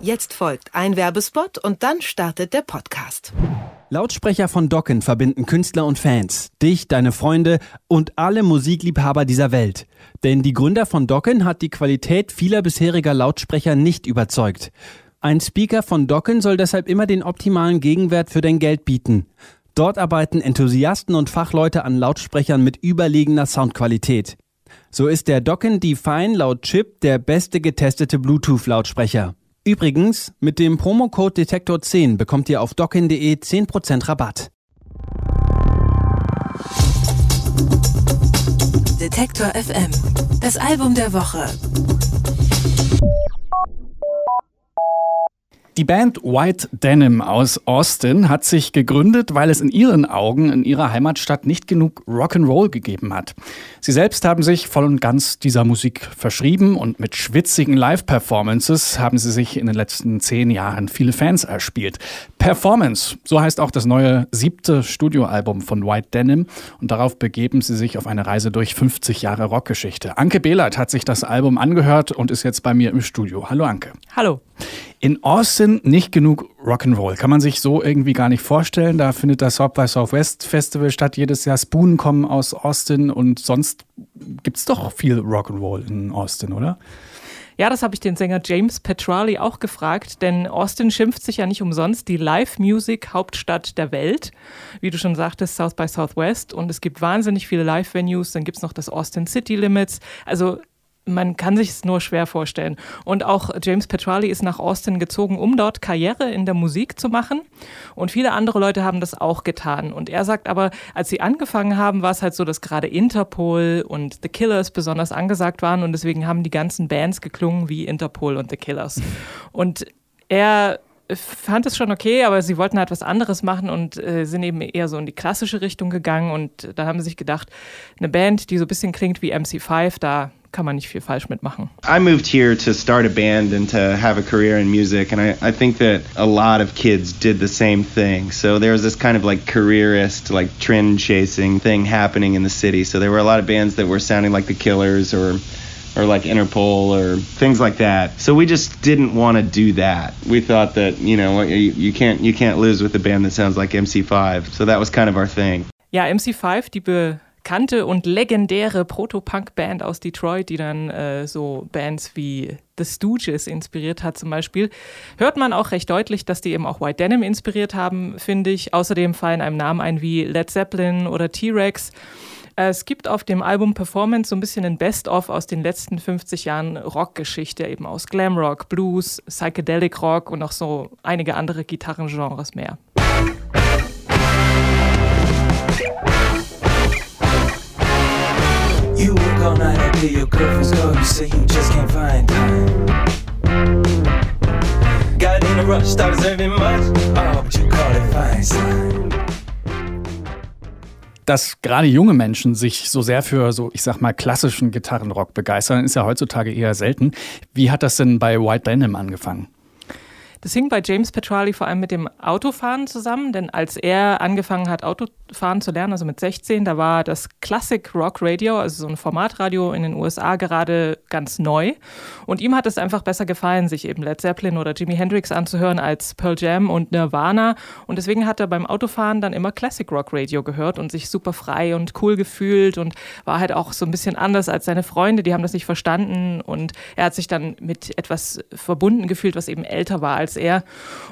Jetzt folgt ein Werbespot und dann startet der Podcast. Lautsprecher von Docken verbinden Künstler und Fans, dich, deine Freunde und alle Musikliebhaber dieser Welt. Denn die Gründer von Docken hat die Qualität vieler bisheriger Lautsprecher nicht überzeugt. Ein Speaker von Docken soll deshalb immer den optimalen Gegenwert für dein Geld bieten. Dort arbeiten Enthusiasten und Fachleute an Lautsprechern mit überlegener Soundqualität. So ist der Docken Define laut Chip der beste getestete Bluetooth-Lautsprecher. Übrigens, mit dem Promocode Detektor 10 bekommt ihr auf docken.de 10% Rabatt. Detektor FM. Das Album der Woche. Die Band White Denim aus Austin hat sich gegründet, weil es in ihren Augen in ihrer Heimatstadt nicht genug Rock'n'Roll gegeben hat. Sie selbst haben sich voll und ganz dieser Musik verschrieben und mit schwitzigen Live-Performances haben sie sich in den letzten zehn Jahren viele Fans erspielt. Performance, so heißt auch das neue siebte Studioalbum von White Denim und darauf begeben sie sich auf eine Reise durch 50 Jahre Rockgeschichte. Anke Behlert hat sich das Album angehört und ist jetzt bei mir im Studio. Hallo Anke. Hallo. In Austin nicht genug Rock'n'Roll. Kann man sich so irgendwie gar nicht vorstellen. Da findet das South by Southwest Festival statt. Jedes Jahr Spoon kommen aus Austin und sonst gibt es doch viel Rock'n'Roll in Austin, oder? Ja, das habe ich den Sänger James Petrali auch gefragt, denn Austin schimpft sich ja nicht umsonst die Live-Music-Hauptstadt der Welt. Wie du schon sagtest, South by Southwest. Und es gibt wahnsinnig viele Live-Venues. Dann gibt es noch das Austin City Limits. Also man kann sich es nur schwer vorstellen. Und auch James Petrali ist nach Austin gezogen, um dort Karriere in der Musik zu machen. Und viele andere Leute haben das auch getan. Und er sagt aber, als sie angefangen haben, war es halt so, dass gerade Interpol und The Killers besonders angesagt waren. Und deswegen haben die ganzen Bands geklungen wie Interpol und The Killers. Und er fand es schon okay, aber sie wollten halt was anderes machen und äh, sind eben eher so in die klassische Richtung gegangen. Und da haben sie sich gedacht, eine Band, die so ein bisschen klingt wie MC5, da kann man nicht viel falsch mitmachen. I moved here to start a band and to have a career in music, and I, I think that a lot of kids did the same thing. So there was this kind of like careerist, like trend chasing thing happening in the city. So there were a lot of bands that were sounding like the Killers or or like Interpol or things like that. So we just didn't want to do that. We thought that you know you, you can't you can't lose with a band that sounds like MC5. So that was kind of our thing. Ja, MC5, die be bekannte und legendäre Proto-Punk-Band aus Detroit, die dann äh, so Bands wie The Stooges inspiriert hat zum Beispiel, hört man auch recht deutlich, dass die eben auch White Denim inspiriert haben, finde ich. Außerdem fallen einem Namen ein wie Led Zeppelin oder T-Rex. Äh, es gibt auf dem Album Performance so ein bisschen ein Best-of aus den letzten 50 Jahren Rockgeschichte, eben aus Glamrock, Blues, Psychedelic Rock und auch so einige andere Gitarrengenres mehr. You work all night until your girlfriend's call. You say you just can't find time. Got in a rush, start deserving much. Oh, but you call it fine sign. Dass gerade junge Menschen sich so sehr für so, ich sag mal, klassischen Gitarrenrock begeistern, ist ja heutzutage eher selten. Wie hat das denn bei White Denim angefangen? Das hing bei James Petrali vor allem mit dem Autofahren zusammen, denn als er angefangen hat, Autofahren zu lernen, also mit 16, da war das Classic Rock Radio, also so ein Formatradio in den USA gerade ganz neu. Und ihm hat es einfach besser gefallen, sich eben Led Zeppelin oder Jimi Hendrix anzuhören als Pearl Jam und Nirvana. Und deswegen hat er beim Autofahren dann immer Classic Rock Radio gehört und sich super frei und cool gefühlt und war halt auch so ein bisschen anders als seine Freunde, die haben das nicht verstanden. Und er hat sich dann mit etwas verbunden gefühlt, was eben älter war als als er.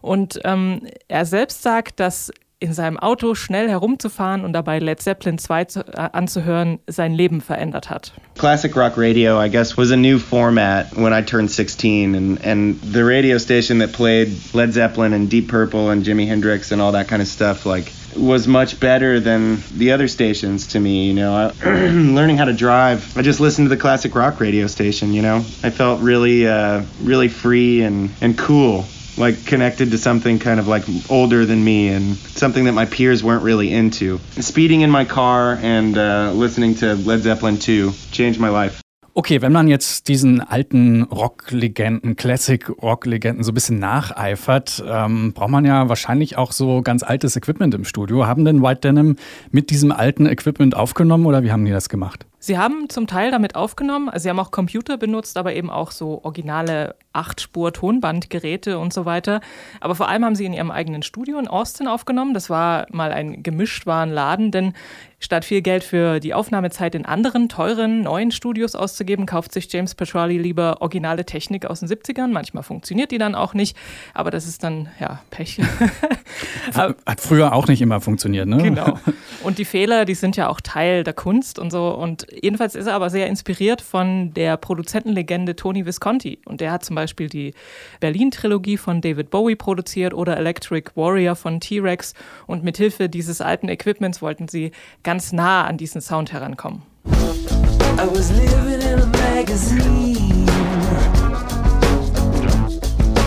Und ähm, er selbst sagt, dass in seinem Auto schnell herumzufahren und dabei Led Zeppelin 2 zu, äh, anzuhören sein Leben verändert hat. Classic rock radio, I guess, was a new format when I turned 16 and and the radio station that played Led Zeppelin and Deep Purple and Jimi Hendrix and all that kind of stuff like was much better than the other stations to me, you know. I, learning how to drive, I just listened to the classic rock radio station, you know. I felt really uh, really free and and cool like connected to something kind of like older than me and something that my peers weren't really into. Speeding in my car and uh, listening to Led Zeppelin 2 changed my life. Okay, wenn man jetzt diesen alten Rocklegenden, Classic-Rocklegenden so ein bisschen nacheifert, ähm, braucht man ja wahrscheinlich auch so ganz altes Equipment im Studio. Haben denn White Denim mit diesem alten Equipment aufgenommen oder wie haben die das gemacht? Sie haben zum Teil damit aufgenommen, also sie haben auch Computer benutzt, aber eben auch so originale Acht-Spur-Tonbandgeräte und so weiter. Aber vor allem haben sie in ihrem eigenen Studio in Austin aufgenommen. Das war mal ein Gemischtwarenladen, denn Statt viel Geld für die Aufnahmezeit in anderen, teuren, neuen Studios auszugeben, kauft sich James Petrali lieber originale Technik aus den 70ern. Manchmal funktioniert die dann auch nicht, aber das ist dann, ja, Pech. Hat früher auch nicht immer funktioniert, ne? Genau. Und die Fehler, die sind ja auch Teil der Kunst und so. Und jedenfalls ist er aber sehr inspiriert von der Produzentenlegende Tony Visconti. Und der hat zum Beispiel die Berlin-Trilogie von David Bowie produziert oder Electric Warrior von T-Rex. Und mithilfe dieses alten Equipments wollten sie ganz nah an diesen Sound herankommen. I was living in a magazine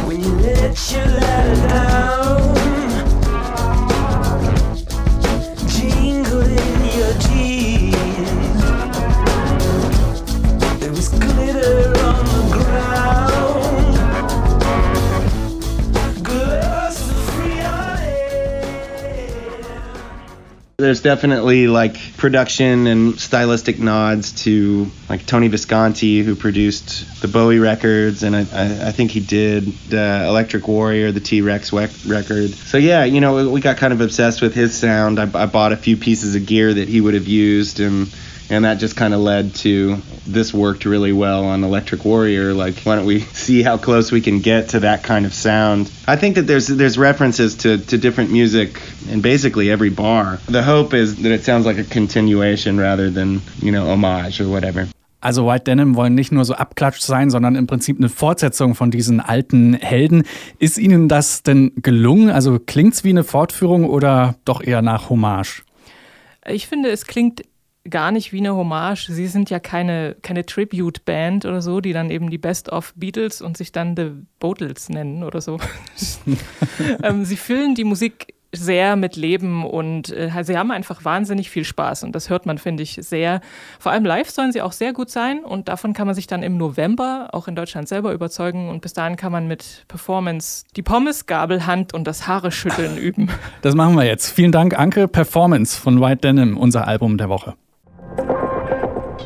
When you let your ladder down There's definitely like production and stylistic nods to like Tony Visconti, who produced the Bowie records, and I, I, I think he did uh, Electric Warrior, the T Rex record. So yeah, you know, we got kind of obsessed with his sound. I, I bought a few pieces of gear that he would have used, and and that just kind of led to this worked really well on Electric Warrior. Like, why don't we see how close we can get to that kind of sound? I think that there's there's references to, to different music in basically every bar. The hope is that it sounds like a continuation rather than you know homage or whatever. Also White Denim wollen nicht nur so abklatscht sein, sondern im Prinzip eine Fortsetzung von diesen alten Helden. Ist Ihnen das denn gelungen? Also klingt's wie eine Fortführung oder doch eher nach Hommage? Ich finde, es klingt gar nicht wie eine Hommage. Sie sind ja keine, keine Tribute-Band oder so, die dann eben die Best of Beatles und sich dann The Boatles nennen oder so. ähm, sie füllen die Musik sehr mit Leben und äh, sie haben einfach wahnsinnig viel Spaß und das hört man, finde ich, sehr. Vor allem live sollen sie auch sehr gut sein und davon kann man sich dann im November auch in Deutschland selber überzeugen und bis dahin kann man mit Performance die Pommesgabelhand und das Haare schütteln üben. Das machen wir jetzt. Vielen Dank, Anke. Performance von White Denim, unser Album der Woche.